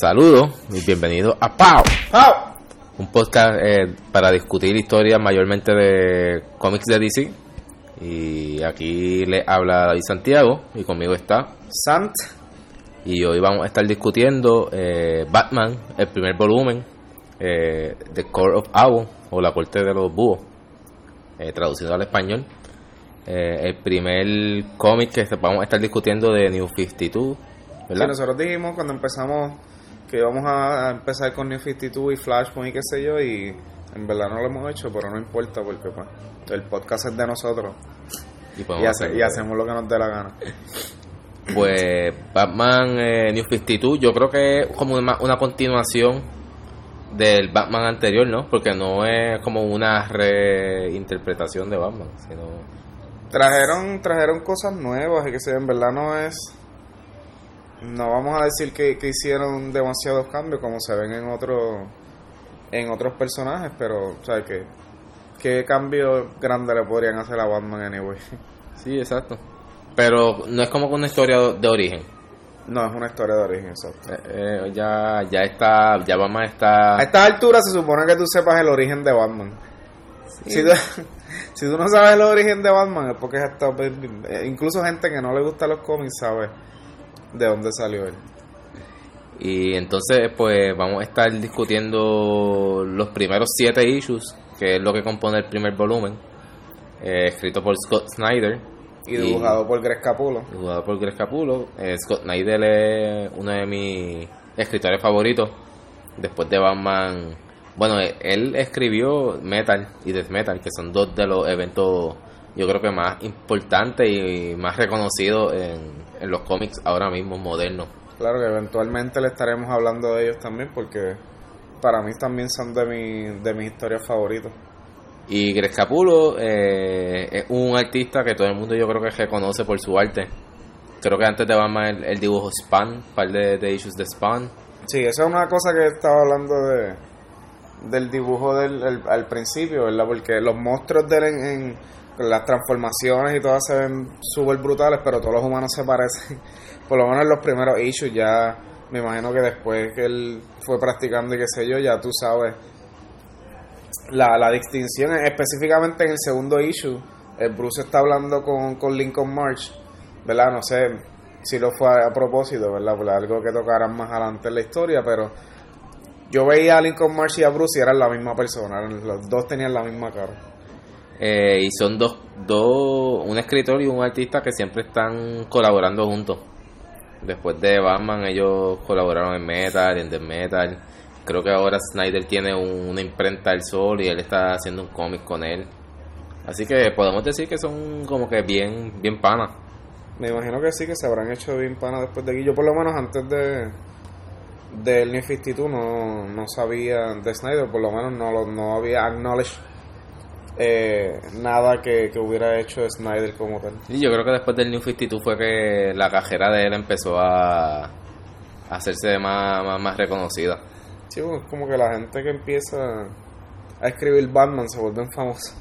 Saludos y bienvenidos a Pau. Un podcast eh, para discutir historias mayormente de cómics de DC. Y aquí le habla David Santiago y conmigo está Sant. Y hoy vamos a estar discutiendo eh, Batman, el primer volumen, eh, The Court of Owls o La Corte de los Búhos, eh, traducido al español. Eh, el primer cómic que vamos a estar discutiendo de New 52, ¿verdad? Sí, nosotros dijimos cuando empezamos que íbamos a empezar con New 52 y Flashpoint y qué sé yo, y en verdad no lo hemos hecho, pero no importa porque pues, el podcast es de nosotros y, y, podemos hace- hacerlo. y hacemos lo que nos dé la gana. Pues Batman eh, New 52 yo creo que es como una, una continuación del Batman anterior, ¿no? Porque no es como una reinterpretación de Batman, sino... Trajeron, trajeron cosas nuevas y que sé yo, en verdad no es... No vamos a decir que, que hicieron demasiados cambios como se ven en otros en otros personajes, pero o sea que qué cambio grande le podrían hacer a Batman anyway. Sí, exacto. Pero no es como una historia de origen. No es una historia de origen, exacto. Eh, eh, ya, ya está, ya Batman está... A estas alturas se supone que tú sepas el origen de Batman. Si, tú, si tú no sabes el origen de Batman es porque has estado perdiendo. Eh, Incluso gente que no le gusta los cómics sabe de dónde salió él. Y entonces, pues vamos a estar discutiendo los primeros siete issues, que es lo que compone el primer volumen, eh, escrito por Scott Snyder. Y dibujado por Greg Capullo. Dibujado por Greg Capullo. Eh, Scott Snyder es uno de mis escritores favoritos. Después de Batman. Bueno, eh, él escribió Metal y Death Metal, que son dos de los eventos, yo creo que más importantes y más reconocidos en, en los cómics ahora mismo modernos. Claro que eventualmente le estaremos hablando de ellos también porque para mí también son de, mi, de mis historias favoritas. Y Greg Capullo eh, es un artista que todo el mundo yo creo que reconoce por su arte. Creo que antes de Batman él, él dibujó Spawn, un par de, de issues de Spawn. Sí, esa es una cosa que estaba hablando de del dibujo del el- al principio, ¿verdad? Porque los monstruos de él en, en- las transformaciones y todas se ven súper brutales, pero todos los humanos se parecen. Por lo menos en los primeros issues ya me imagino que después que él fue practicando y qué sé yo, ya tú sabes la, la distinción, específicamente en el segundo issue, el Bruce está hablando con, con Lincoln March, ¿verdad? No sé si lo fue a, a propósito, ¿verdad? Por algo que tocaran más adelante en la historia, pero yo veía a Lincoln March y a Bruce y eran la misma persona, los dos tenían la misma cara. Eh, y son dos, dos, un escritor y un artista que siempre están colaborando juntos. Después de Batman ellos colaboraron en Metal, en Death Metal. Creo que ahora Snyder tiene un- una imprenta del sol y él está haciendo un cómic con él. Así que podemos decir que son como que bien, bien panas. Me imagino que sí, que se habrán hecho bien pana después de aquí. Yo por lo menos antes de del New 52 no, no sabía de Snyder, por lo menos no, lo- no había acknowledged eh, nada que, que hubiera hecho Snyder como tal. Y yo creo que después del New 52 fue que la cajera de él empezó a, a hacerse más, más, más reconocida. Sí, es como que la gente que empieza a escribir Batman se vuelven famosos.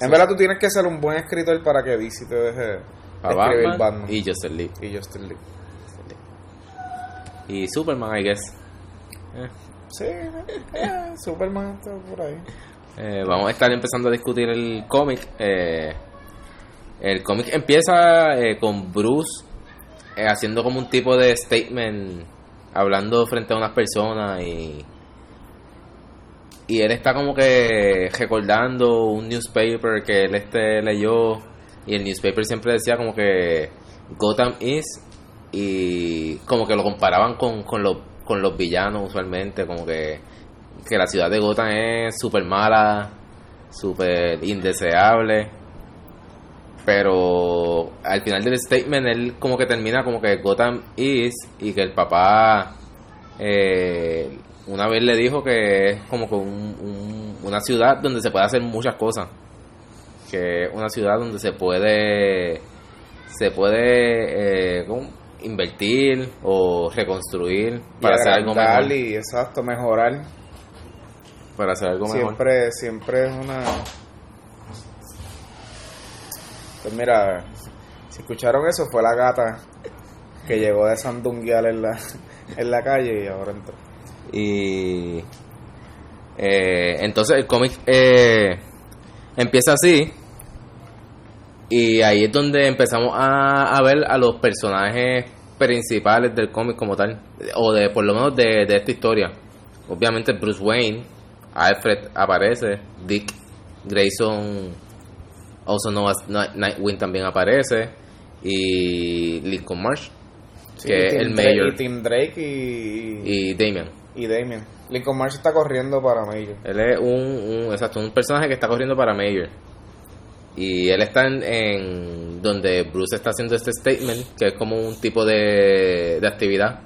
En Sí. verdad tú tienes que ser un buen escritor para que DC te deje A escribir Batman, Batman. y y Justin Lee. Y Superman, I guess. Eh, Sí, eh, Superman está por ahí. eh, vamos a estar empezando a discutir el cómic. Eh, el cómic empieza eh, con Bruce eh, haciendo como un tipo de statement, hablando frente a unas personas y. Y él está como que recordando un newspaper que él este leyó. Y el newspaper siempre decía como que Gotham is. Y como que lo comparaban con, con, los, con los villanos usualmente. Como que, que la ciudad de Gotham es súper mala, súper indeseable. Pero al final del statement él como que termina como que Gotham is. Y que el papá eh, una vez le dijo que es como que un- un- una ciudad donde se puede hacer muchas cosas. Que es una ciudad donde se puede se puede eh. Invertir o reconstruir para y hacer algo mejor. y exacto, mejorar. Para hacer algo mejor. Siempre, siempre es una. Pues mira, si escucharon eso, fue la gata que llegó de Sandunguial en la, en la calle y ahora entró. Y eh, entonces el cómic eh, empieza así. Y ahí es donde empezamos a, a ver a los personajes principales del cómic como tal. O de por lo menos de, de esta historia. Obviamente Bruce Wayne, Alfred aparece, Dick Grayson, also known as Night- Nightwing también aparece. Y Lincoln Marsh, Sí, que es el mayor. Y Tim Drake y, y, Y Damian. Damien. Lincoln Marsh está corriendo para Major. Él es un, un- exacto, un personaje que está corriendo para Mayor. Y él está en, en donde Bruce está haciendo este statement, que es como un tipo de, de actividad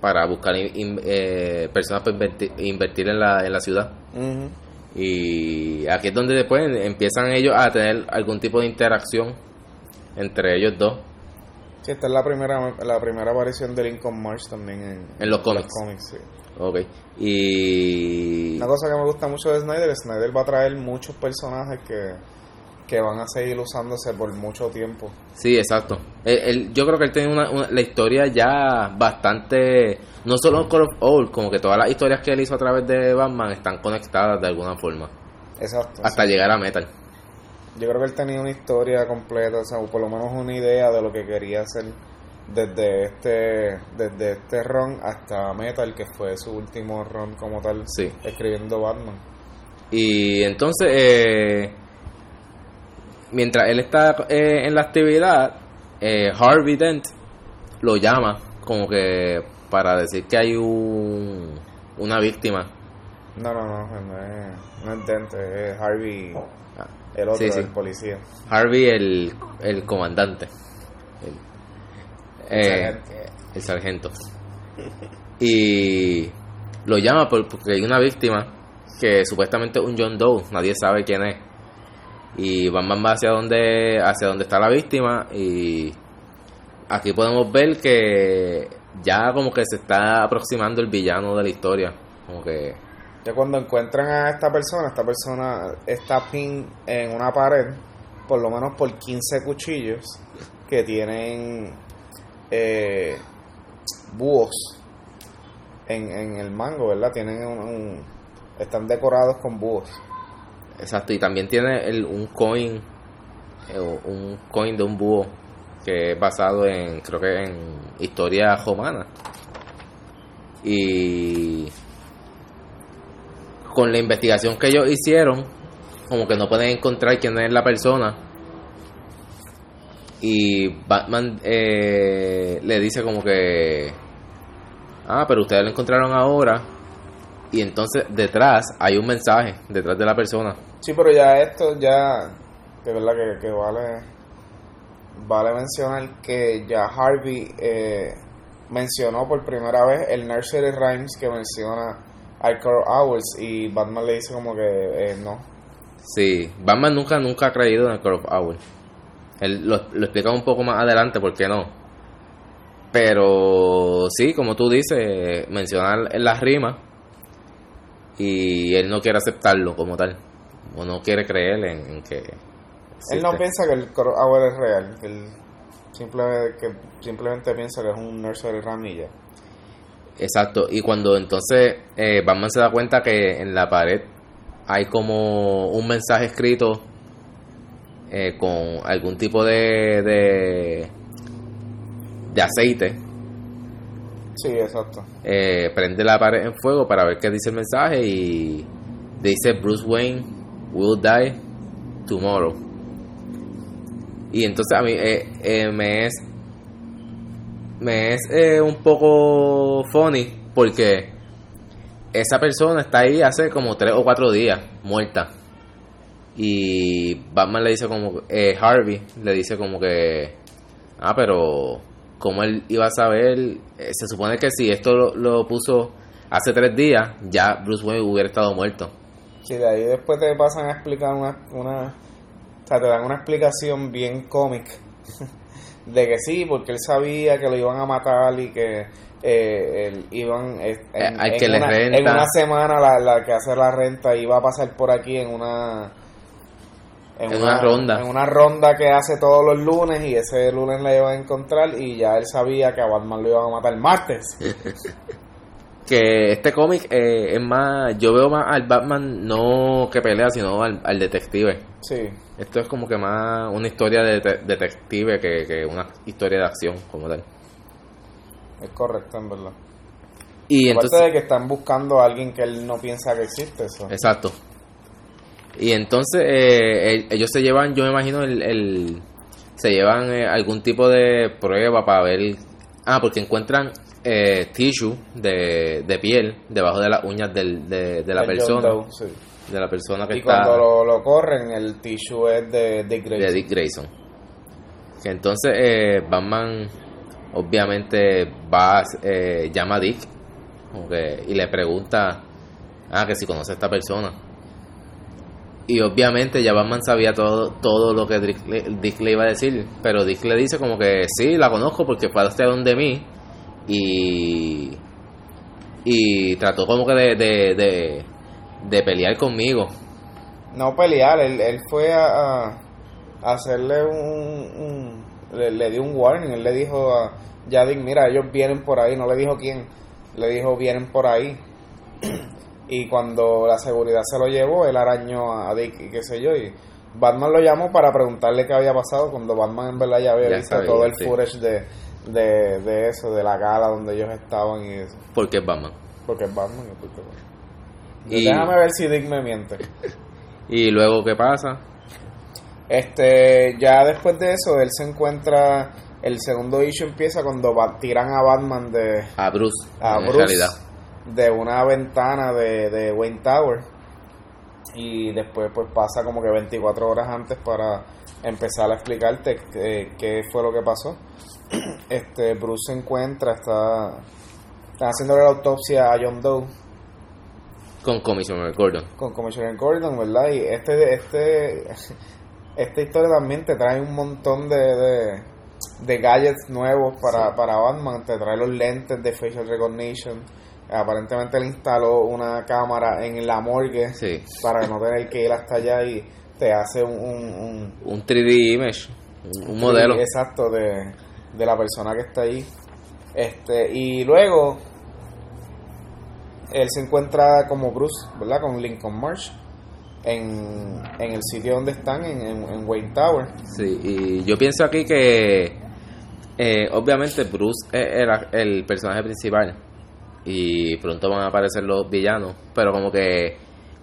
para buscar in- in- eh, personas para invertir, invertir en, la, en la ciudad. Y aquí es donde después empiezan ellos a tener algún tipo de interacción entre ellos dos Sí, esta es la primera, la primera aparición de Lincoln Marsh también en, en los cómics. sí. Ok. Y... Una cosa que me gusta mucho de Snyder, Snyder va a traer muchos personajes que, que van a seguir usándose por mucho tiempo. Sí, exacto. Él- él- yo creo que él tiene una, una- la historia ya bastante, no solo Call of Old, como que todas las historias que él hizo a través de Batman están conectadas de alguna forma, Exacto. hasta llegar a Metal. Yo creo que él tenía una historia completa, o sea, o por lo menos una idea de lo que quería hacer desde este desde este ron hasta Metal, que fue su último ron como tal, Sí. escribiendo Batman. Y entonces, eh, mientras él está eh, en la actividad, eh, Harvey Dent lo llama como que para decir que hay un, una víctima. No, no, no, no es, no es Dente, es Harvey, Ah, el otro, sí, sí. el policía. Harvey el, el comandante. El, eh, Sargento. el sargento. Y lo llama por- porque hay una víctima que supuestamente es un John Doe, nadie sabe quién es. Y Batman va hacia donde, hacia donde está la víctima y aquí podemos ver que ya como que se está aproximando el villano de la historia. Como que Ya cuando encuentran a esta persona, esta persona está pin en una pared, por lo menos por 15 cuchillos que tienen eh, búhos en, en el mango, ¿verdad? Tienen un, un- están decorados con búhos. Exacto, y también tiene el, un coin, eh, un coin de un búho que es basado en, creo que en historia romana. Y con la investigación que ellos hicieron, como que no pueden encontrar quién es la persona. Y Batman eh, le dice como que, ah, pero ustedes lo encontraron ahora. Y entonces detrás hay un mensaje, detrás de la persona. Sí, pero ya esto, ya, de verdad que, vale, vale mencionar que ya Harvey eh, mencionó por primera vez el Nursery Rhymes que menciona Icor Owls y Batman le dice como que eh, no. Sí, Batman nunca, nunca ha creído en of Owl. Él lo, lo explica un poco más adelante por qué no. Pero sí, como tú dices, mencionar en las rimas y él no quiere aceptarlo como tal. O no quiere creer en, en que... Él no piensa que el Owl es real, que él simplemente, que simplemente piensa que es un Nursery ya. Exacto, y cuando entonces eh, Batman se da cuenta que en la pared hay como un mensaje escrito eh, con algún tipo de, de, de aceite, Sí, exacto. eh, prende la pared en fuego para ver qué dice el mensaje y dice Bruce Wayne will die tomorrow. Y entonces a mí eh, eh, me es eh, un poco funny porque esa persona está ahí hace como tres o cuatro días muerta. Y Batman le dice como eh, Harvey le dice como que ah pero como él iba a saber Eh, se supone que si esto lo, lo puso hace tres días ya Bruce Wayne hubiera estado muerto Sí, de ahí después te pasan a explicar una, una o sea, te dan una explicación bien cómic de que sí, porque él sabía que lo iban a matar y que eh, él iban eh, en, Eh, en que una, renta. en una semana la, la que hace la renta iba a pasar por aquí en una en, una, ronda. En una ronda que hace todos los lunes y ese lunes la iban a encontrar y ya él sabía que a Batman lo iban a matar el martes. que este cómic eh, es más, yo veo más al Batman no que pelea, sino al, detective. Sí. Esto es como que más una historia de detective que, que una historia de acción como tal. Es correcto, en verdad. Y Aparte de que están buscando a alguien que él no piensa que existe. Eso. Exacto. Y entonces eh, ellos se llevan, yo me imagino, el, se llevan eh, algún tipo de prueba para ver... Ah, porque encuentran eh, tissue de, de, piel debajo de las uñas del, de, la persona. De la persona que y cuando lo, lo, corren, el tissue es de Dick Grayson. De Dick Grayson. entonces eh, Batman obviamente va, eh, llama a Dick y le pregunta, ah, que si conoce a esta persona. Y obviamente ya Batman sabía todo, todo lo que Dick le, iba a decir, pero Dick le dice como que sí, la conozco porque fue hasta donde mí y, y trató como que de, de, de, pelear conmigo. No pelear, él, él fue a, hacerle un, le, dio un warning, él le dijo a Dick mira, ellos vienen por ahí, no le dijo quién, le dijo vienen por ahí. y cuando la seguridad se lo llevó, él arañó a Dick y qué sé yo, y Batman lo llamó para preguntarle qué había pasado cuando Batman en verdad ya había visto todo el footage de de, de eso, de la gala donde ellos estaban y eso. Porque es Batman. Porque es Batman y porque Y... Déjame ver si Dick me miente. ¿Y luego qué pasa? Este, ya después de eso, él se encuentra. El segundo issue empieza cuando tiran a Batman de. A Bruce. A Bruce. De una ventana de, de Wayne Tower. Y después, pues pasa como que 24 horas antes para empezar a explicarte qué, qué fue lo que pasó este Bruce se encuentra, está, está haciéndole la autopsia a John Doe. Con Commissioner Gordon. Con Commissioner Gordon, ¿verdad? Y este, este, esta historia también te trae un montón de, de, gadgets nuevos para, para Batman. Te trae los lentes de facial recognition. Aparentemente él instaló una cámara en la morgue para no tener que ir hasta allá y te hace un... Un, un, 3D image, un, modelo. Exacto, de, de la persona que está ahí. Este, y luego él se encuentra como Bruce, ¿verdad? Con Lincoln Marsh en, en el sitio donde están, en, en, Wayne Tower. Sí, y yo pienso aquí que eh, obviamente Bruce era el personaje principal y pronto van a aparecer los villanos, pero como que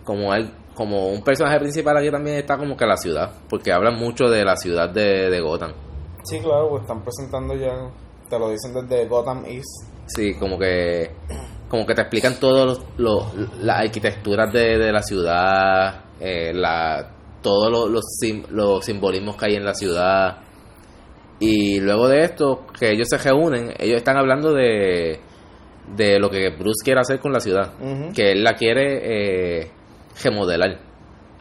como él como un personaje principal aquí también está como que la ciudad, porque hablan mucho de la ciudad de, de Gotham. Sí, claro, pues están presentando ya, te lo dicen desde Gotham East. Sí, como que como que te explican todas los, las arquitecturas de, de la ciudad, eh, la, todos los, los, simbolismos que hay en la ciudad. Y luego de esto, que ellos se reúnen, ellos están hablando de, de lo que Bruce quiere hacer con la ciudad. Que él la quiere eh, remodelar.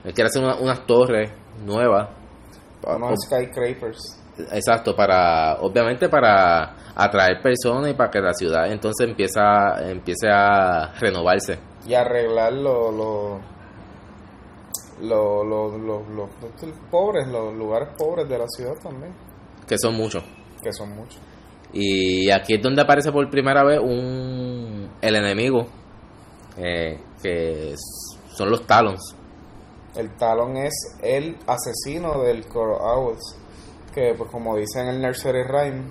Él quiere hacer unas torres nuevas. Unos skyscrapers. Exacto, para obviamente para atraer personas y para que la ciudad entonces empieza empiece a renovarse y arreglar los lo, lo, lo, los pobres, los lugares pobres de la ciudad también. Que son muchos. Que son muchos. Y aquí es donde aparece por primera vez un el enemigo eh, que son los Talons. El Talon es el asesino del Core Owls que, pues como dice en el Nursery Rhyme,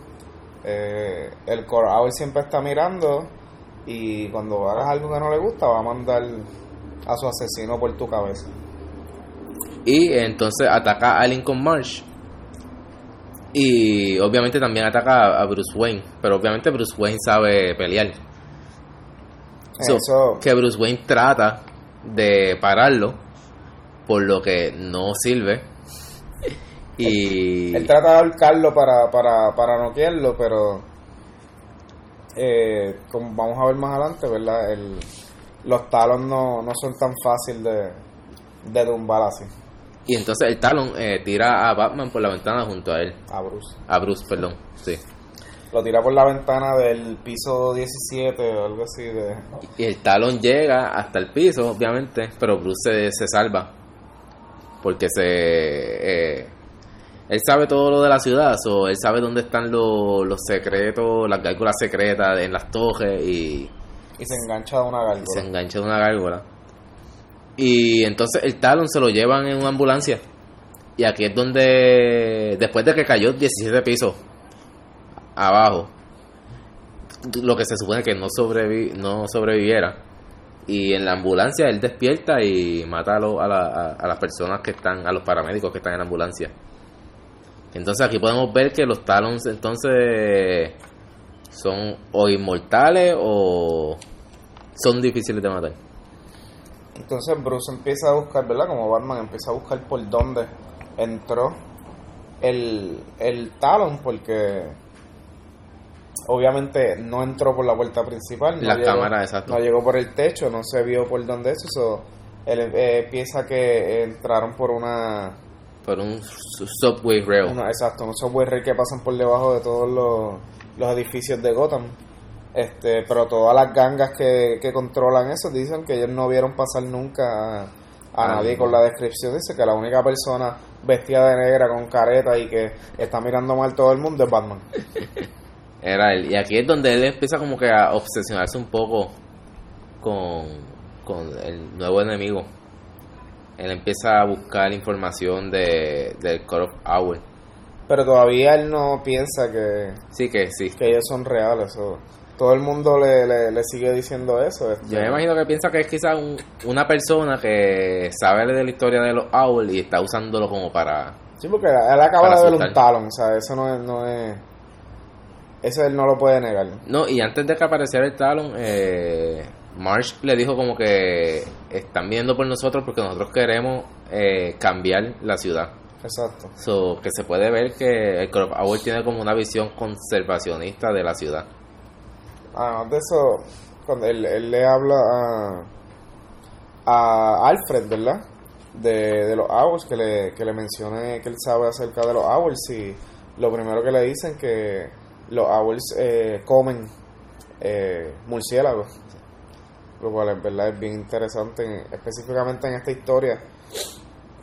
eh, el Core Owl siempre está mirando y cuando hagas algo que no le gusta va a mandar a su asesino por tu cabeza. Y entonces ataca a Lincoln Marsh. Y obviamente también ataca a Bruce Wayne. Pero obviamente Bruce Wayne sabe pelear. Eso. que Bruce Wayne trata de pararlo. Por lo que no sirve y... Él, trata de ahorcarlo para, para, para noquearlo, pero eh, como vamos a ver más adelante, ¿verdad? El, los talons no, no son tan fácil de, de tumbar así. Y entonces el talón eh, tira a Batman por la ventana junto a él. A Bruce. A Bruce, perdón, sí. Lo tira por la ventana del piso 17 o algo así. De... Y el talón llega hasta el piso, obviamente, pero Bruce se, se salva porque se eh, él sabe todo lo de la ciudad, o él sabe dónde están los, los secretos, las gárgolas secretas en las torres y, Y se engancha de una gárgola. se engancha de una gárgola. Y entonces el Talon se lo llevan en una ambulancia. Y aquí es donde, después de que cayó 17 pisos abajo, lo que se supone que no, sobrevi no sobreviviera. Y en la ambulancia él despierta y mata a, lo- a, a las personas que están, a los paramédicos que están en la ambulancia. Entonces aquí podemos ver que los Talons entonces son o inmortales o son difíciles de matar. Entonces Bruce empieza a buscar, ¿verdad? Como Batman empieza a buscar por dónde entró el, el Talon, porque obviamente no entró por la puerta principal. No La llegó- cámara, exacto. No llegó por el techo, no se vio por dónde eso. so, él eh, piensa que entraron por una, Por un su- subway rail. una- exacto, unos subway rail que pasan por debajo de todos los, los edificios de Gotham. Este, pero todas las gangas que, que controlan eso dicen que ellos no vieron pasar nunca a, a Ah, nadie con la descripción. Dice que la única persona vestida de negra con careta y que está mirando mal todo el mundo es Batman. Era él. Y aquí es donde él empieza como que a obsesionarse un poco con, con el nuevo enemigo. Él empieza a buscar información de, del Call of Hour. Pero todavía él no piensa que, Sí que sí. que ellos son reales. o- todo el mundo le, le, le sigue diciendo eso. este. Yo me imagino que piensa que es quizás un- una persona que sabe de la historia de los Owl y está usándolo como para... Sí, porque él acaba de ver un talón, o sea, eso no es, no es... Eso él no lo puede negar. No, y antes de que apareciera el Talon, eh, Marsh le dijo como que están viendo por nosotros porque nosotros queremos eh, cambiar la ciudad. Exacto. So, que se puede ver que el Crop Hour tiene como una visión conservacionista de la ciudad. Además de eso, cuando él, le habla a, a Alfred, ¿verdad? De, los Owls, que le, que le mencione que él sabe acerca de los Owls y lo primero que le dicen que los Owls eh, comen eh, murciélagos, lo cual en verdad es bien interesante, en- específicamente en esta historia,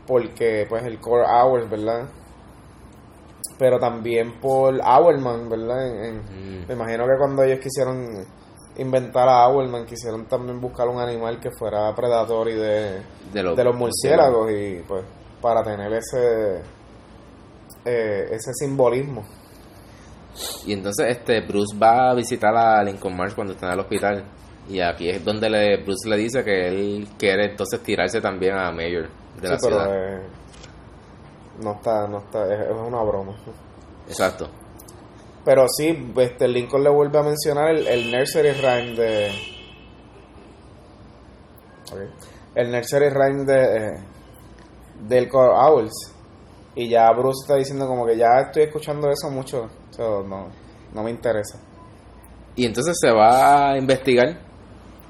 porque pues el Core Owls, ¿verdad? Pero también por Owlman, ¿verdad? En- en- Mm. me imagino que cuando ellos quisieron inventar a Owlman, quisieron también buscar un animal que fuera predador y de, De, los de los murciélagos y pues para tener ese eh, ese simbolismo. Y entonces este Bruce va a visitar a Lincoln Marsh cuando está en el hospital. Y aquí es donde le, Bruce le dice que él quiere entonces tirarse también a Mayor de la Sí, ciudad. eh, no está, no está, es, es una broma. Exacto. Pero sí, este Lincoln le vuelve a mencionar el, el nursery rhyme de el nursery rhyme de eh, del Core Owls y ya Bruce está diciendo como que ya estoy escuchando eso mucho, so, no no me interesa. Y entonces se va a investigar.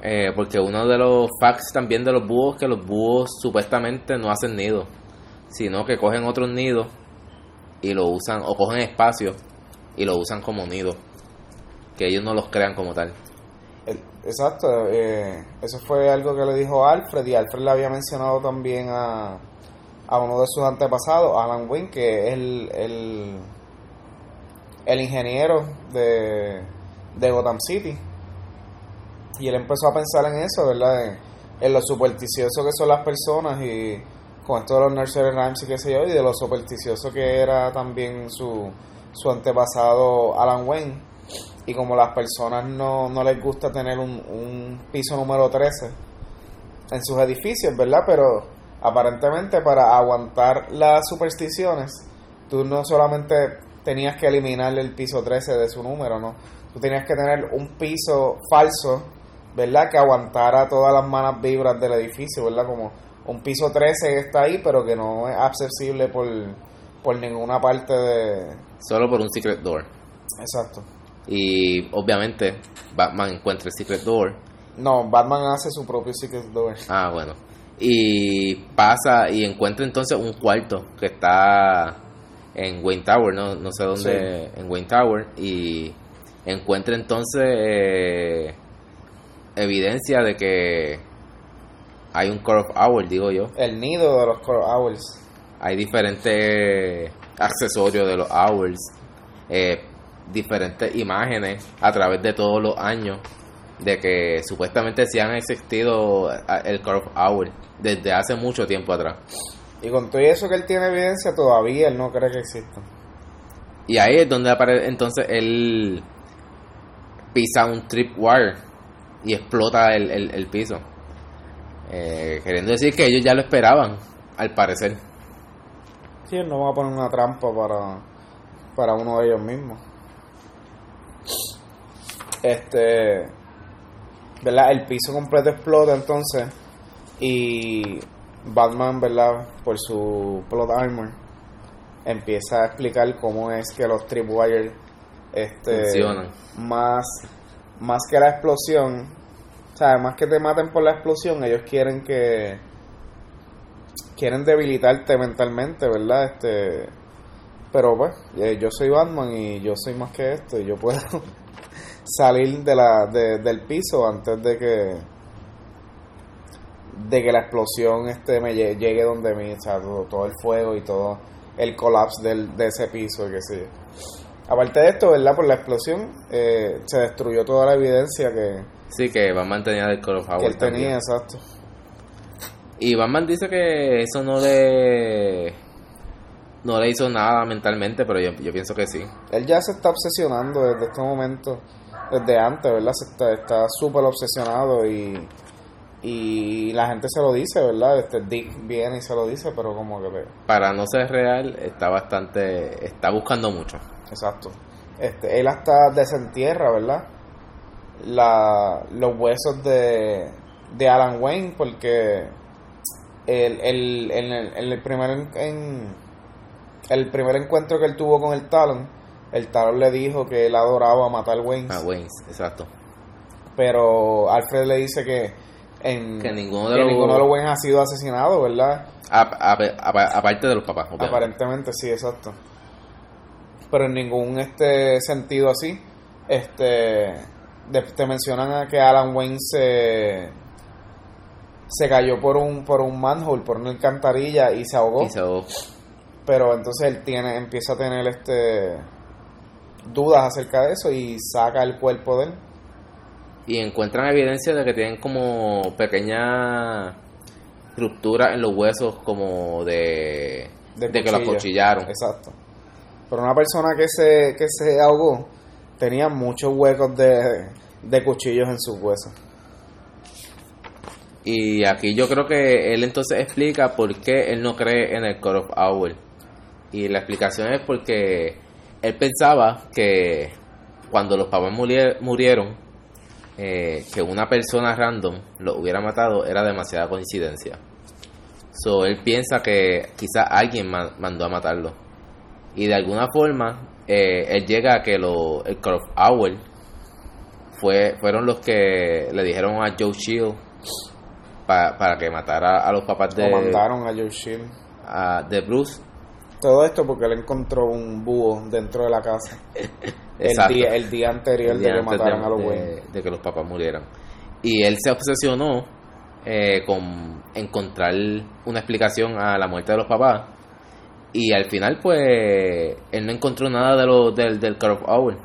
eh, porque uno de los facts también de los búhos que los búhos supuestamente no hacen nidos, sino que cogen otros nidos y lo usan, o cogen espacio y lo usan como nido, que ellos no los crean como tal. Exacto, eh, eso fue algo que le dijo Alfred y Alfred le había mencionado también a, a uno de sus antepasados, Alan Wynn, que es el, el, el ingeniero de, de Gotham City. Y él empezó a pensar en eso, ¿verdad? En, en lo supersticioso que son las personas y con esto de los nursery rhymes y qué sé yo, y de lo supersticioso que era también su, su antepasado Alan Wayne. Y como las personas no, no les gusta tener un, un piso número 13 en sus edificios, ¿verdad? Pero aparentemente para aguantar las supersticiones, tú no solamente tenías que eliminar el piso 13 de su número, ¿no? Tú tenías que tener un piso falso, ¿verdad? Que aguantara todas las malas vibras del edificio, ¿verdad? Como un piso 13 que está ahí, pero que no es accesible por, por ninguna parte de... Solo por un secret door. Exacto. Y obviamente Batman encuentra el secret door. No, Batman hace su propio Secret Door. Ah, bueno. Y pasa y encuentra entonces un cuarto que está en Wayne Tower, no, no sé dónde, en Wayne Tower. Y encuentra entonces eh, evidencia de que hay un Core of Hour, digo yo. El nido de los Core Owls. hay diferentes accesorios de los Owls, eh, diferentes imágenes a través de todos los años de que supuestamente sí han existido el Curve Owl desde hace mucho tiempo atrás. Y con todo eso que él tiene evidencia, todavía él no cree que exista. Y ahí es donde aparece, entonces él pisa un tripwire y explota el, piso. Eh, queriendo decir que ellos ya lo esperaban, al parecer. Sí, no va a poner una trampa para, para uno de ellos mismos. Este, ¿verdad? El piso completo explota entonces y Batman, ¿verdad? Por su plot armor, empieza a explicar cómo es que los tripwires este, funcionan. Más, más que la explosión, sea, más que te maten por la explosión, ellos quieren que quieren debilitarte mentalmente, ¿verdad? Este, pero pues, eh, yo soy Batman y yo soy más que esto y yo puedo salir de la, del piso antes de que de que la explosión este me llegue, donde mí, o sea, todo, el fuego y todo el colapso del, de ese piso, que sí. Aparte de esto, ¿verdad? Por la explosión eh, se destruyó toda la evidencia que... Sí, que Batman tenía del Call Que él tenía, exacto. Y Batman dice que eso no le... No le hizo nada mentalmente, pero yo, yo pienso que sí. Él ya se está obsesionando desde este momento, desde antes, ¿verdad? Se está súper obsesionado y y la gente se lo dice, ¿verdad? Este Dick viene y se lo dice, pero como que... Para no ser real, está bastante... Está buscando mucho. Exacto. Este, él hasta desentierra, ¿verdad? La, los huesos de, de Alan Wayne, porque el, el, en, el, el primer en, el primer encuentro que él tuvo con el Talon, el Talon le dijo que él adoraba matar a Wayne. A Wayne, exacto. Pero Alfred le dice que que ninguno de, los, ninguno de los buenos ha sido asesinado, ¿verdad? aparte de los papás. Aparentemente sí, exacto. Pero en ningún este sentido así, este te mencionan que Alan Wayne se se cayó por un por un manhole, por una alcantarilla y se ahogó. Y se ahogó. Pero entonces él tiene empieza a tener este dudas acerca de eso y saca el cuerpo de él y encuentran evidencia de que tienen como pequeña ruptura en los huesos como de, de, que los cuchillaron. Exacto. Pero una persona que se, que se ahogó tenía muchos huecos de, de cuchillos en sus huesos. Y aquí yo creo que él entonces explica por qué él no cree en el Core of Owl. Y la explicación es porque él pensaba que cuando los papás murieron, eh, que una persona random lo hubiera matado era demasiada coincidencia. So, él piensa que quizás alguien mandó a matarlo. Y de alguna forma, eh, él llega a que lo, el Croft fue, fueron los que le dijeron a Joe Shield para que matara a los papás de. mandaron a Joe Shield. de Bruce. Todo esto porque él encontró un búho dentro de la casa. el, día, el día anterior de que mataran a los de, de que los papás murieran. Y él se obsesionó eh, con encontrar una explicación a la muerte de los papás. Y al final, pues, él no encontró nada de lo, del, del Car of Owl.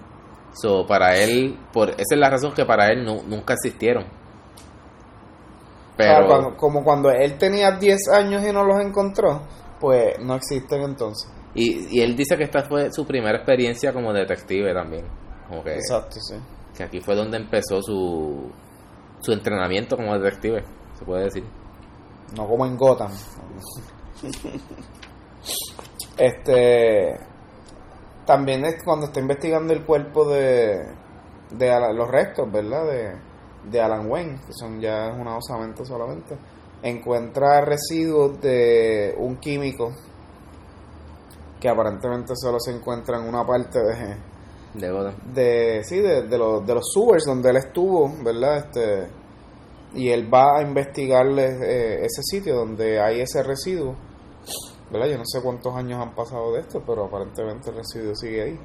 So, para él, por, esa es la razón que para él no, nunca existieron. Pero, como cuando él tenía 10 años y no los encontró, pues no existen entonces. Y, y él dice que esta fue su primera experiencia como detective también. Exacto, sí. Que aquí fue donde empezó su, su entrenamiento como detective, se puede decir. No como en Gotham. este. También es cuando está investigando el cuerpo de, de los restos, ¿verdad? De, de Alan Wayne, que son ya una osamento solamente encuentra residuos de un químico que aparentemente solo se encuentra en una parte de de, de sí de, de, los, de los sewers donde él estuvo verdad este y él va a investigarle eh, ese sitio donde hay ese residuo verdad yo no sé cuántos años han pasado de esto pero aparentemente el residuo sigue ahí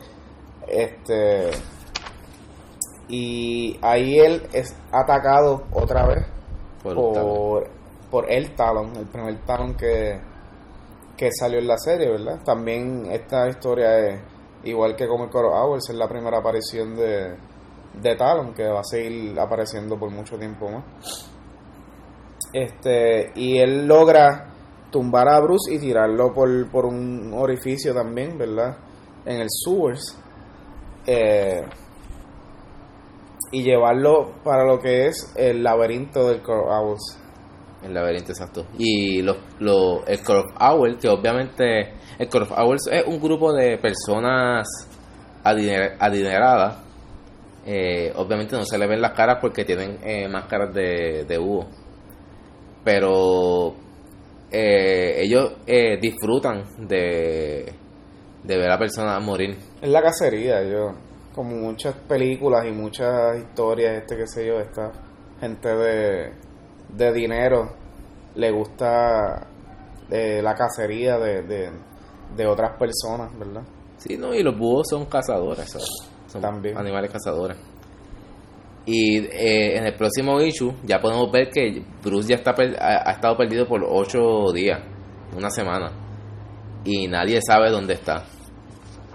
este y ahí él es atacado otra vez por, por el Talon, el primer Talon que, que salió en la serie, ¿verdad? También esta historia es, igual que como el Coro Hours, es la primera aparición de, de Talon, que va a seguir apareciendo por mucho tiempo más. Este, y él logra tumbar a Bruce y tirarlo por, por un orificio también, ¿verdad? En el sewers. Eh, y llevarlo para lo que es el laberinto del Core Owls. El laberinto, exacto. Y los, los, el Core of Owls, que obviamente el Core of Owls es un grupo de personas adiner- adineradas. Eh, obviamente no se le ven las caras porque tienen eh, máscaras de, de búho. Pero eh, ellos eh, disfrutan de, de ver a personas morir. Es la cacería, yo. Como muchas películas y muchas historias, este qué sé yo, esta gente de, de dinero le gusta eh, la cacería de, de, de otras personas, ¿verdad? Sí, no, y los búhos son cazadores, ¿sabes? son También. animales cazadores. Y eh, en el próximo issue ya podemos ver que Bruce ya está ha, estado perdido por ocho días, una semana, y nadie sabe dónde está.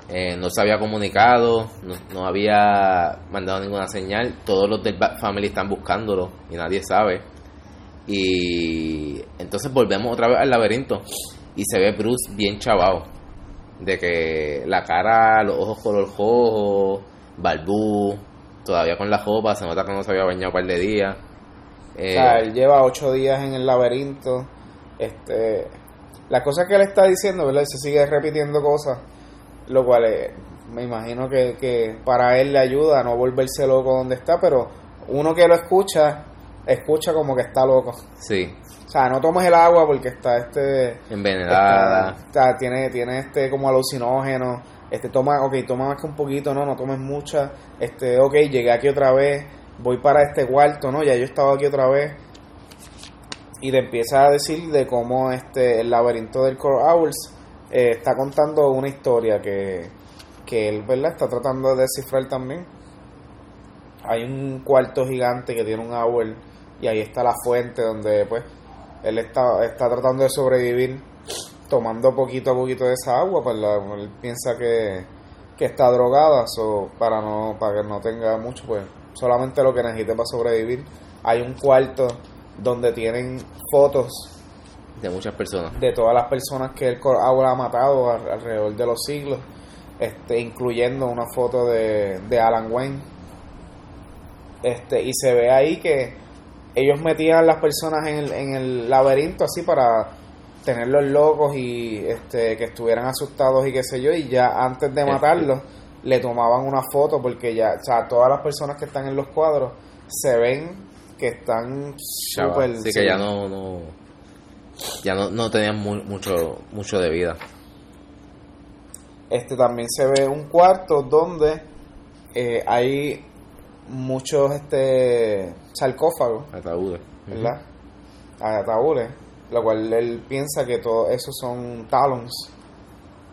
Eh, no se había comunicado, no, había mandado ninguna señal. Todos los del Bat Family están buscándolo y nadie sabe. Y entonces volvemos otra vez al laberinto y se ve Bruce bien chavado. De que la cara, los ojos color rojo, balbú, todavía con la ropa, se nota que no se había bañado un par de días. Eh, O sea, él lleva ocho días en el laberinto. Este, las cosas que él está diciendo, ¿verdad? Se sigue repitiendo cosas, lo cual eh, me imagino que, que para él le ayuda a no volverse loco donde está, pero uno que lo escucha, escucha como que está loco. sí, O sea, no tomes el agua porque está este... envenenada. Está, está- tiene, tiene este como alucinógeno. Este, toma, ok, toma más que un poquito, no, no tomes mucha. Este, ok, llegué aquí otra vez, voy para este cuarto, no, ya yo estaba aquí otra vez. Y te empieza a decir de cómo este, el laberinto del Core Owls eh, está contando una historia que, que él, ¿verdad? Está tratando de descifrar también. Hay un cuarto gigante que tiene un owl y ahí está la fuente donde, pues, él está, está tratando de sobrevivir tomando poquito a poquito de esa agua, pues la- él piensa que, que está drogada, so, para no para que no tenga mucho, pues solamente lo que necesite para sobrevivir. Hay un cuarto donde tienen fotos de muchas personas. de todas las personas que el agua ha matado al- alrededor de los siglos, este, incluyendo una foto de, de Alan Wayne. Este, y se ve ahí que ellos metían las personas en el, en el laberinto así para tenerlos locos y este, que estuvieran asustados y qué sé yo, y ya antes de Este. matarlos le tomaban una foto porque ya, o sea, todas las personas que están en los cuadros se ven que están súper... Así sí. que ya no, no ya no, no tenían mu- mucho mucho de vida. Este también se ve un cuarto donde eh, hay muchos este sarcófagos, Ataúdes. ¿verdad? Ataúdes, lo cual él piensa que todos esos son talons.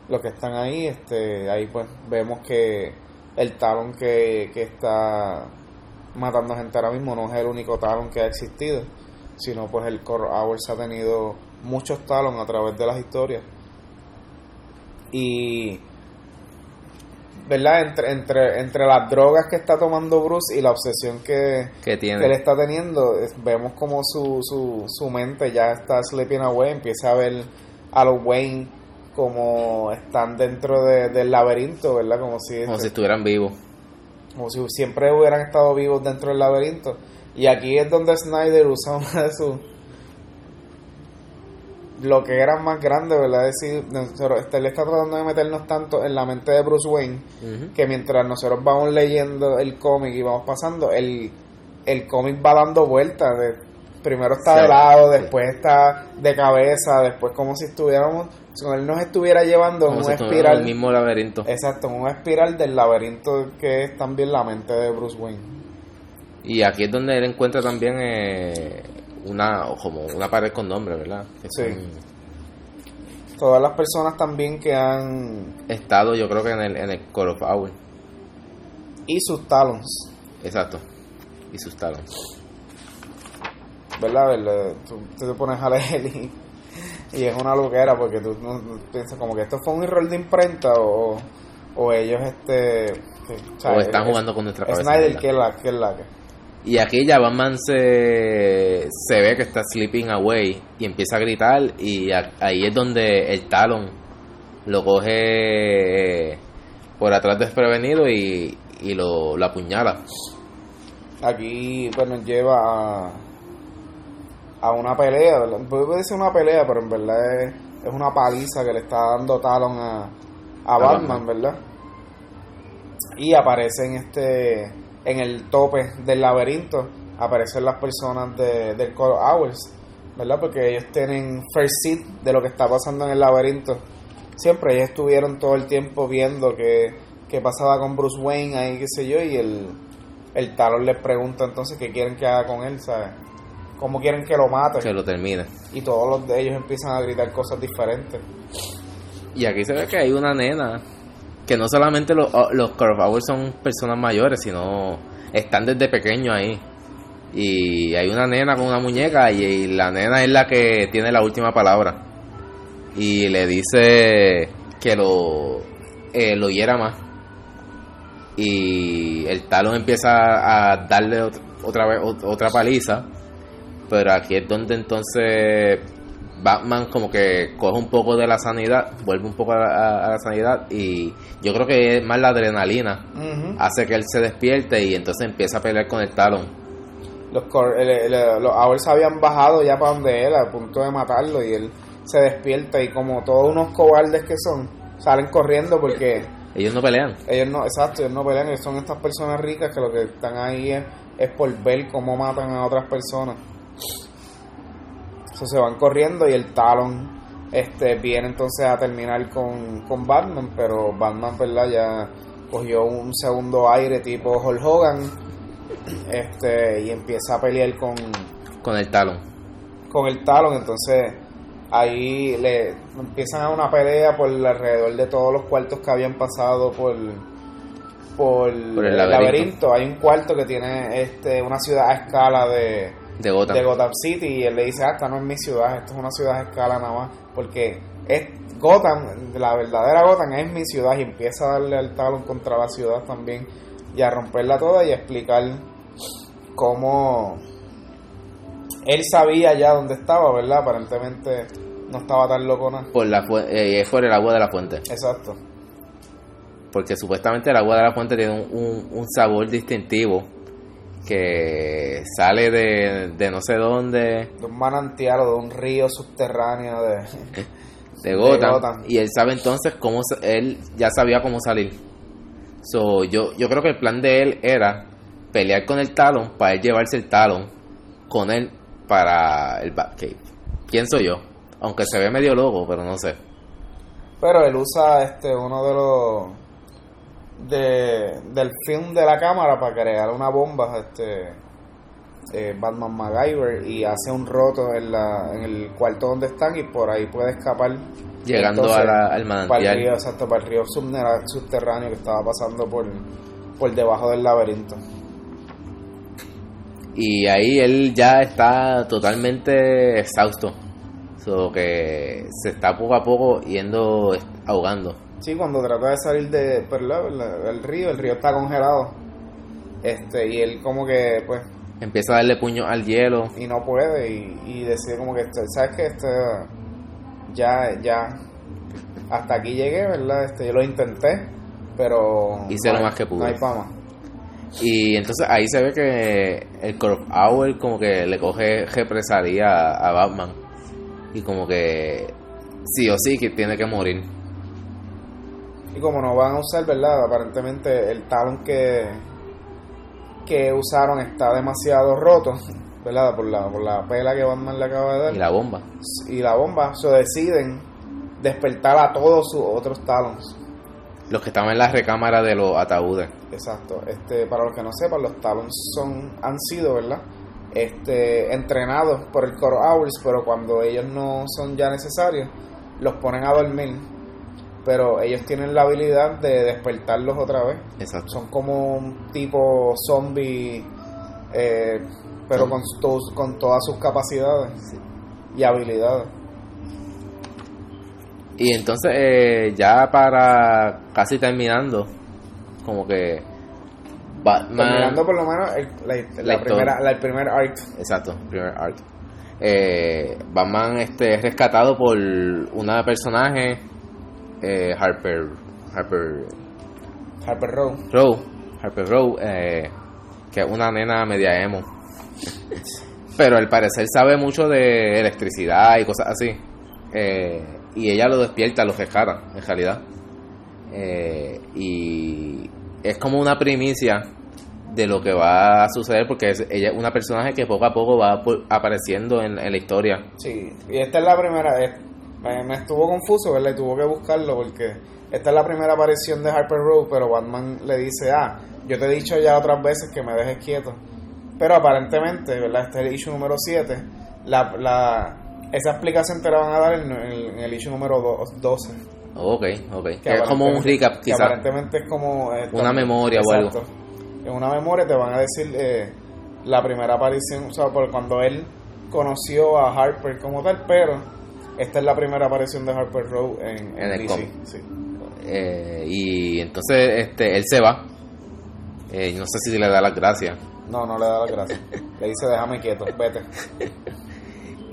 Los que están ahí, este, ahí pues vemos que el talon que, que está matando gente ahora mismo no es el único talon que ha existido, sino pues el Core Hours ha tenido muchos talons a través de las historias. Y ¿verdad? Entre, entre, entre las drogas que está tomando Bruce y la obsesión que, Que que él tiene. está teniendo, vemos como su, su, su mente ya está slipping away, empieza a ver a los Wayne como están dentro de- del laberinto, ¿verdad? Como si, Como si estuvieran vivos. como si siempre hubieran estado vivos dentro del laberinto. Y aquí es donde Snyder usa una de sus lo que era más grande, ¿verdad? Es decir, nosotros, él está tratando de meternos tanto en la mente de Bruce Wayne que mientras nosotros vamos leyendo el cómic y vamos pasando, el, el cómic va dando vueltas. De, primero está Sí. de lado, después está de cabeza, después como si estuviéramos, si él nos estuviera llevando en Como una si en espiral. el mismo laberinto. Exacto, en una espiral del laberinto que es también la mente de Bruce Wayne. Y aquí es donde él encuentra también eh, una como una pared con nombre, ¿verdad? Que Sí. son Todas las personas también que han... estado, yo creo que en el, en el Core of Hour. y sus talons, Exacto. Y sus talons. ¿verdad? ¿verdad? Tú, tú te pones a leer y y es una loquera porque tú no, no piensas como que esto fue un error de imprenta o, o ellos este que, o están es- jugando con nuestra cabeza. Snyder que es la que es la que Y aquí ya Batman se, se ve que está sleeping away y empieza a gritar y a- ahí es donde el Talon lo coge por atrás desprevenido y, y lo, lo apuñala. aquí pues nos lleva a, a una pelea ¿verdad? puede decir una pelea pero en verdad es, es una paliza que le está dando Talon a, a Batman, Batman. verdad y aparecen este en el tope del laberinto aparecen las personas de, del Core Hours verdad porque ellos tienen first seat de lo que está pasando en el laberinto. Siempre ellos estuvieron todo el tiempo viendo que, que pasaba con Bruce Wayne ahí qué sé yo y el el Talon les pregunta entonces qué quieren que haga con él sabes cómo quieren que lo mate Que lo termine. y todos los de ellos empiezan a gritar cosas diferentes. Y aquí se ve que hay una nena que no solamente los, los Hours son personas mayores, sino están desde pequeños ahí. Y hay una nena con una muñeca y, la nena es la que tiene la última palabra. Y le dice que lo, eh, lo hiera más. Y el talón empieza a darle ot- otra vez ot- otra paliza. Pero aquí es donde entonces Batman como que coge un poco de la sanidad, vuelve un poco a la, a la sanidad y yo creo que es más la adrenalina hace que él se despierte y entonces empieza a pelear con el talón. los, cor- el- el- los Owls habían bajado ya para donde él a punto de matarlo y él se despierta y como todos unos cobardes que son salen corriendo porque Ellos no pelean. ellos no exacto ellos no pelean ellos son estas personas ricas que lo que están ahí es, es por ver cómo matan a otras personas Entonces se van corriendo y el Talon este viene entonces a terminar con, con Batman pero Batman verdad ya cogió un segundo aire tipo Hulk Hogan este y empieza a pelear con Con el talón. con el talón, entonces ahí le empiezan a una pelea por alrededor de todos los cuartos que habían pasado por por, Por el el laberinto. laberinto. Hay un cuarto que tiene este una ciudad a escala de, De Gotham. de Gotham City y él le dice, ah, esta no es mi ciudad, esto es una ciudad a escala nada más, porque es Gotham, la verdadera Gotham es mi ciudad y empieza a darle al talón contra la ciudad también y a romperla toda y a explicar cómo él sabía ya dónde estaba, ¿verdad? Aparentemente no estaba tan loco nada. Por la eh, es por el agua de la fuente. Exacto. Porque supuestamente el agua de la fuente tiene un, un- un sabor distintivo que sale de, de no sé dónde, De un manantial o de un río subterráneo de... de Gotham, Gotham. y él sabe entonces cómo él ya sabía cómo salir. So, yo, yo creo que el plan de él era pelear con el talón para él llevarse el talón con él para el Batcave. Pienso yo, aunque se ve medio loco, pero no sé. Pero él usa este uno de los de, del film de la cámara para crear una bomba, este eh, Batman MacGyver y hace un roto en, la, en el cuarto donde están y por ahí puede escapar Llegando Entonces, a la- al para el manantial. río, exacto, para el río subterráneo que estaba pasando por, por debajo del laberinto. Y ahí él ya está totalmente exhausto. So que se está poco a poco yendo ahogando. Sí, cuando trata de salir de por la- la- el río, el río está congelado. Este, y él como que pues Empieza a darle puño al hielo. y no puede y, y decide como que este, sabes que este ya ya hasta aquí llegué verdad este yo lo intenté pero Hice no lo más que pude. no hay fama Y entonces ahí se ve que el Corp Hour como que le coge represalia a, a Batman. Y como que sí o sí que tiene que morir. Y como no van a usar verdad aparentemente el talón que que usaron está demasiado roto verdad por la por la pela que Batman le acaba de dar Y la bomba. y la bomba se deciden despertar a todos sus otros talons Los que estaban en la recámara de los ataúdes. Exacto. Este, para los que no sepan, los Talons son, han sido, ¿verdad? Este, entrenados por el Core Owls, pero cuando ellos no son ya necesarios, los ponen a dormir. Pero ellos tienen la habilidad de despertarlos otra vez. Exacto. Son como un tipo zombie, eh, pero con, con todas sus capacidades y habilidades. Y entonces, eh, ya para casi terminando, como que Batman. Terminando por lo menos el, la, primera, la- el primer arc. Exacto, primer arc. Eh, Batman este, es rescatado por una personaje, eh, Harper, Harper Harper Row. Row, Harper Row, eh, que es una nena media emo. Pero al parecer sabe mucho de electricidad y cosas así. Eh, y ella lo despierta, lo rescata, en realidad. Eh, y es como una primicia de lo que va a suceder porque es, ella es una personaje que poco a poco va apareciendo en, en la historia. Sí, y esta es la primera. es- me, me estuvo confuso, ¿verdad? Y tuvo que buscarlo porque esta es la primera aparición de Harper Row, pero Batman le dice, ah, yo te he dicho ya otras veces que me dejes quieto. Pero aparentemente, ¿verdad? Este es el issue número 7. La, la, esa explicación te la van a dar en, el- en el issue número do- 12. Ok, ok. Que es como un recap, quizás. aparentemente es como... eh, Una memoria o algo. En una memoria te van a decir eh, la primera aparición, o sea, por cuando él conoció a Harper como tal, pero esta es la primera aparición de Harper Row en, En el DC. Sí. Eh, y entonces este, él se va. Eh, no sé si le da las gracias. No, no le da las gracias. le dice, déjame quieto, vete.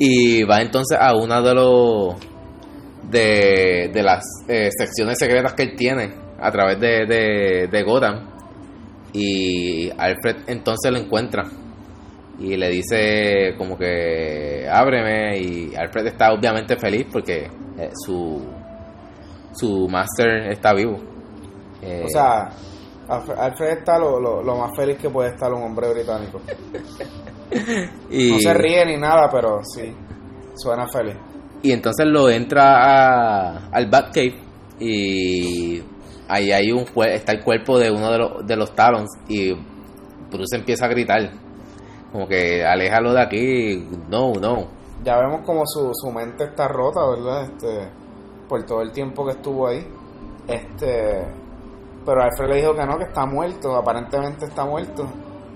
Y va entonces a una de los de, de las eh, secciones secretas que él tiene a través de, de, de Gotham. Y Alfred entonces lo encuentra y le dice como que ábreme y Alfred está obviamente feliz porque eh, su su master está vivo. Eh, O sea, Alfred está lo, lo, lo más feliz que puede estar un hombre británico. y, No se ríe ni nada, pero sí, suena feliz. Y entonces lo entra a- al Batcave y ahí hay un está el cuerpo de uno de los, de los Talons y Bruce empieza a gritar como que aléjalo de aquí, no, no. ya vemos como su, su mente está rota, ¿verdad? Este, por todo el tiempo que estuvo ahí. Este, pero Alfred le dijo que no, que está muerto, aparentemente está muerto.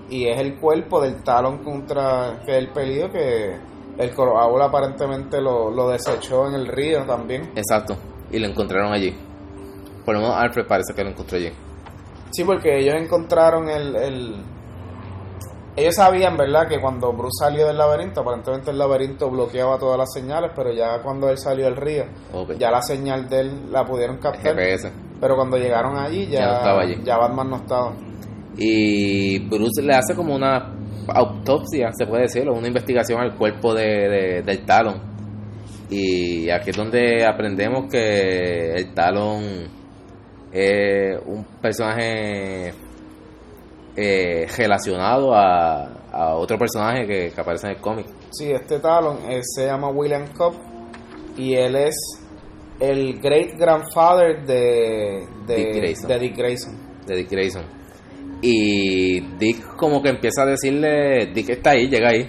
Y es el cuerpo del talón contra que él peleó que el Coroaul aparentemente lo, lo desechó en el río también. Exacto. Y lo encontraron allí. Por lo menos Alfred parece que lo encontró allí. Sí, porque ellos encontraron el, el- Ellos sabían, ¿verdad?, que cuando Bruce salió del laberinto, aparentemente el laberinto bloqueaba todas las señales, pero ya cuando él salió del río, ya la señal de él la pudieron captar. GPS. Pero cuando llegaron allí, ya, Ya no estaba allí. ya Batman no estaba. Y Bruce le hace como una autopsia, se puede decirlo, una investigación al cuerpo de, de- del Talon. Y aquí es donde aprendemos que el Talon es un personaje eh, relacionado a, a otro personaje que, que aparece en el cómic. Sí, este Talon eh, se llama William Cobb y él es el great grandfather de, de, Dick Grayson. de Dick Grayson. de Dick Grayson. Y Dick como que empieza a decirle, Dick está ahí, llega ahí,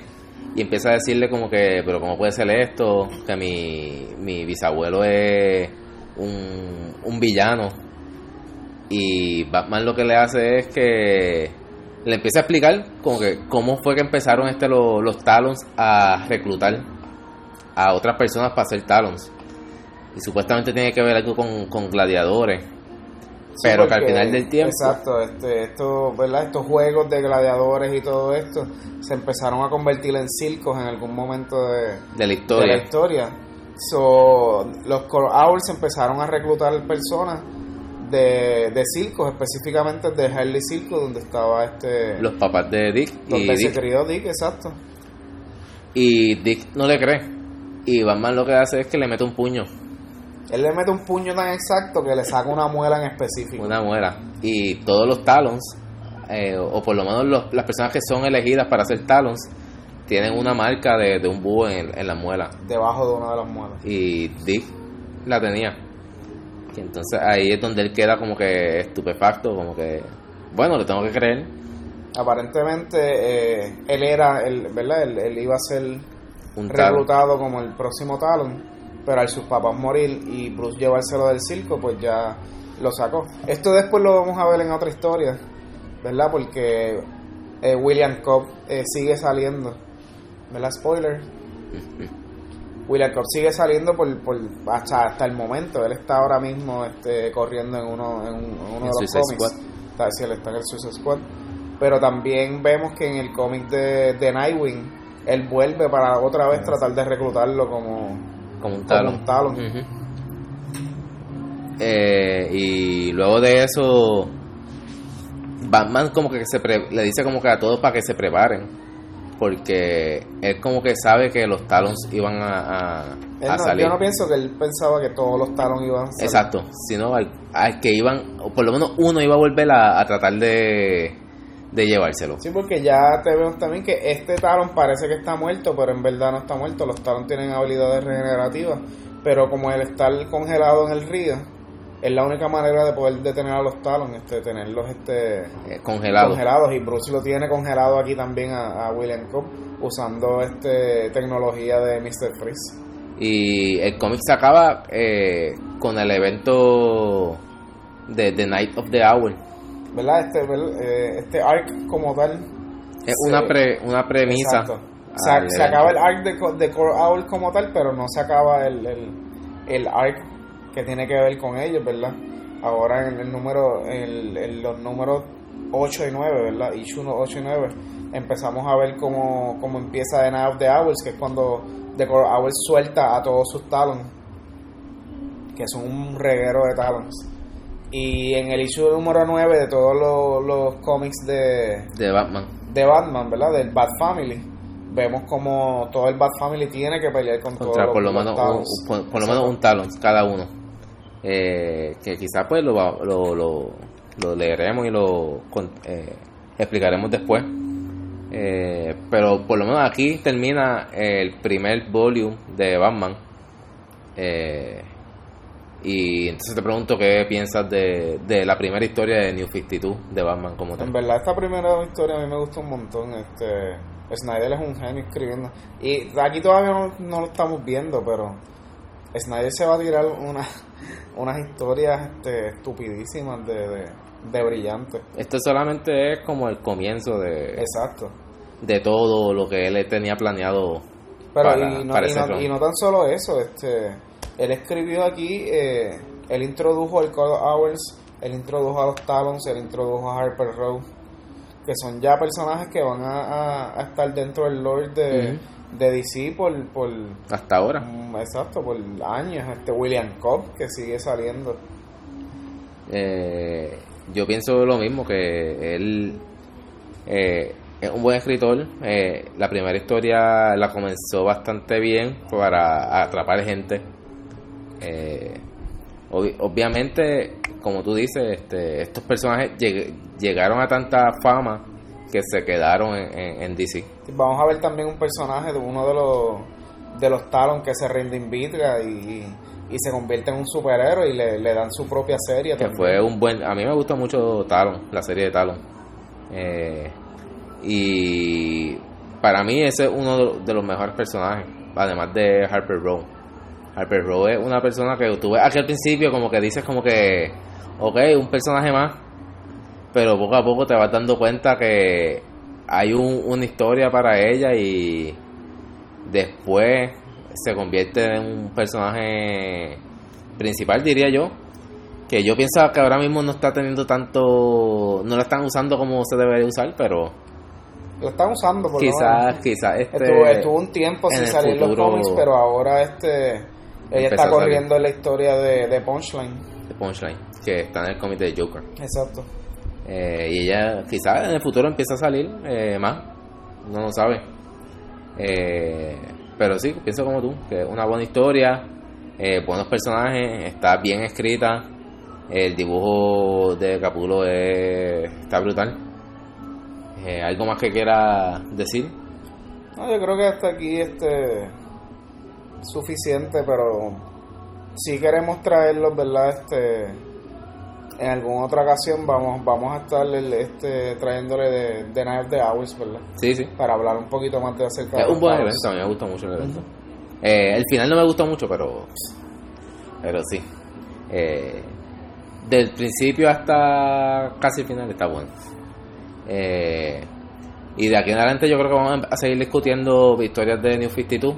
y empieza a decirle como que, pero ¿cómo puede ser esto? Que mi, mi bisabuelo es un, un villano. Y Batman lo que le hace es que le empieza a explicar como que cómo fue que empezaron este lo- los Talons a reclutar a otras personas para ser Talons. Y supuestamente tiene que ver algo con, con gladiadores. Sí, Pero que al final del tiempo Exacto, este, esto, ¿verdad? estos juegos de gladiadores y todo esto se empezaron a convertir en circos en algún momento de, de la de historia. la historia. So, los Core Owls empezaron a reclutar personas de, de circos, específicamente de Harley Circo, donde estaba este. Los papás de Dick y donde se Dick, crió Dick, exacto. y Dick no le cree. Y Batman lo que hace es que le mete un puño, Él le mete un puño tan exacto que le saca una muela en específico. una muela. Y todos los Talons, eh, o por lo menos los- las personas que son elegidas para ser Talons, tienen una marca de, de un búho en, en la muela. Debajo de una de las muelas. Y Dick la tenía. Y entonces ahí es donde él queda como que estupefacto, como que, bueno, le tengo que creer. Aparentemente, eh, él era, el, ¿verdad? Él, él iba a ser Un reclutado como el próximo Talon, pero al sus papás morir y Bruce llevárselo del circo, pues ya lo sacó. Esto después lo vamos a ver en otra historia, ¿verdad? Porque eh, William Cobb eh, sigue saliendo, ¿verdad? Spoiler. William Cobb sigue saliendo por, por hasta, hasta el momento. Él está ahora mismo este, corriendo en uno, en, un- en uno En de los Suicide cómics. Está, sí, él está en el Suicide Squad. Pero también vemos que en el cómic de, de Nightwing, él vuelve para otra vez tratar de reclutarlo como, como un como talón. Eh, y luego de eso, Batman como que se pre- le dice como que a todos para que se preparen. Porque él como que sabe que los talons iban a, a- Él a no- salir. yo no pienso que él pensaba que todos los Talon iban a salir. Exacto, sino al, al que iban, o por lo menos uno iba a volver a, a tratar de, de llevárselo. Sí, porque ya te vemos también que este Talon parece que está muerto, pero en verdad no está muerto. Los Talon tienen habilidades regenerativas, pero como el estar congelado en el río, es la única manera de poder detener a los Talon, este, tenerlos este, eh, congelado. congelados. Y Bruce lo tiene congelado aquí también a, a William Cobb, usando este tecnología de Mr. Freeze. Y el cómic se acaba eh, con el evento de The Night of the Owl. ¿Verdad? Este. Eh, este arc como tal. Es se- una, pre- una premisa. Exacto. Se, acaba el arc de, de Core Owl como tal, pero no se acaba el, el, el arc que tiene que ver con ellos, ¿verdad? Ahora en el número, en, en los números 8 y 9, ¿verdad? Issue 1, 8 y 9, empezamos a ver cómo, cómo empieza The Night of the Owls, que es cuando The Core Owl suelta a todos sus talons, que son un reguero de talons. Y en el issue número 9 de todos los, los cómics de, de Batman. de Batman, ¿verdad? Del Bat Family. Vemos como todo el Bat Family tiene que pelear con Contra todos por lo los menos, un, por, por lo menos un talón cada uno. Eh, que quizás pues lo, lo, lo, lo leeremos y lo eh, explicaremos después. Eh, pero por lo menos aquí termina el primer volume de Batman. Eh, y entonces te pregunto qué piensas de, de la primera historia de New 52 de Batman como En tal. verdad esta primera historia a mí me gusta un montón. Este, Snyder es un genio escribiendo. Y aquí todavía no, no lo estamos viendo, pero Snyder se va a tirar una, unas historias este, estupidísimas de, de, de brillantes. Esto solamente es como el comienzo de, Exacto. de todo lo que él tenía planeado Pero para- y, no, para y, no, y no tan solo eso, este, él escribió aquí, eh, él introdujo el Call of Hours, él introdujo a los Talons, él introdujo a Harper Row, que son ya personajes que van a, a- a estar dentro del lore de. De DC por, por hasta ahora. mm, exacto, por años, este William Cobb que sigue saliendo. Eh, yo pienso lo mismo, que él eh, es un buen escritor. Eh, la primera historia la comenzó bastante bien para atrapar gente. Eh, obvi- obviamente, como tú dices, este, estos personajes lleg- llegaron a tanta fama que se quedaron en, en- en DC. Vamos a ver también un personaje de uno de los de los Talon que se reinvita y, y se convierte en un superhéroe y le, le dan su propia serie. que también. fue un buen a mí me gusta mucho Talon la serie de Talon Eh, y para mí ese es uno de los mejores personajes además de Harper Row Harper Row es una persona que tú ves aquí al principio como que dices como que ok un personaje más pero poco a poco te vas dando cuenta que hay un- una historia para ella y después se convierte en un personaje principal diría yo que yo pienso que ahora mismo no está teniendo tanto no la están usando como se debería usar pero Lo están usando por quizás quizás este Estuvo, estuvo un tiempo sin salir los cómics, pero ahora este ella está corriendo en la historia de, de Punchline. de Punchline que está en el cómic de Joker Exacto. Eh, y ella quizás en el futuro empieza a salir eh, más. No lo sabe. Eh, pero sí pienso como tú que es una buena historia buenos personajes está bien escrita. El dibujo de Capulo es- está brutal. Algo más que quiera decir No, yo creo que hasta aquí este suficiente, pero si queremos traerlos, ¿verdad? Este en alguna otra ocasión vamos vamos a estar este trayéndole de, de Night of the Owls, ¿verdad? sí sí Para hablar un poquito más de acerca de es un buen evento a mí me gustó mucho el evento Eh, el final no me gustó mucho pero pero sí Eh, del principio hasta casi el final está bueno Eh, y de aquí en adelante yo creo que vamos a seguir discutiendo historias de New 52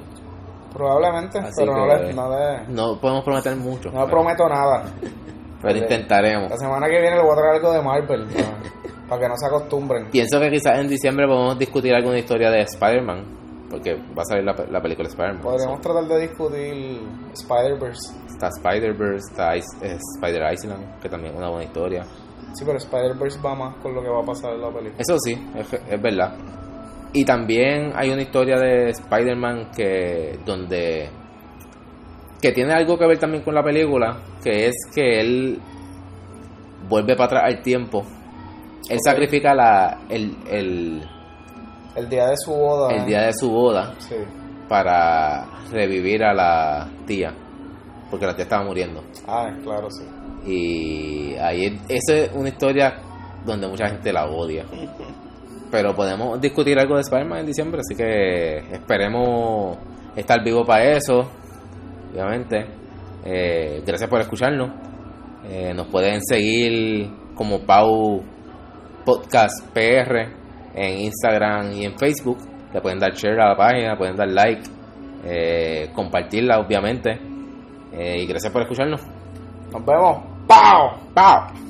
Probablemente, Así pero no le, no le- No podemos prometer mucho. no le prometo nada. Pero intentaremos. La semana que viene le voy a traer algo de Marvel para, que no se acostumbren. Pienso que quizás en diciembre podemos discutir alguna historia de Spider-Man. Porque va a salir la, la película Spider-Man. Podríamos tratar de discutir Spider-Verse. Está Spider-Verse, está eh, Spider-Island, que también es una buena historia. Sí, pero Spider-Verse va más con lo que va a pasar en la película. Eso sí, es, es verdad. Y también hay una historia de Spider-Man que donde que tiene algo que ver también con la película, que es que él vuelve para atrás al tiempo. Él sacrifica la, el, el, El día de su boda. el día de su boda Sí. para revivir a la tía, porque la tía estaba muriendo. Ah, claro, sí. Y ahí es, esa es una historia donde mucha gente la odia. Pero podemos discutir algo de Spider-Man en diciembre, así que esperemos estar vivo para eso, obviamente. Eh, gracias por escucharnos. Eh, nos pueden seguir como Pau Podcast PR en Instagram y en Facebook. Le pueden dar share a la página, pueden dar like, eh, compartirla, obviamente. Y gracias por escucharnos. Nos vemos. ¡Pau! ¡Pau!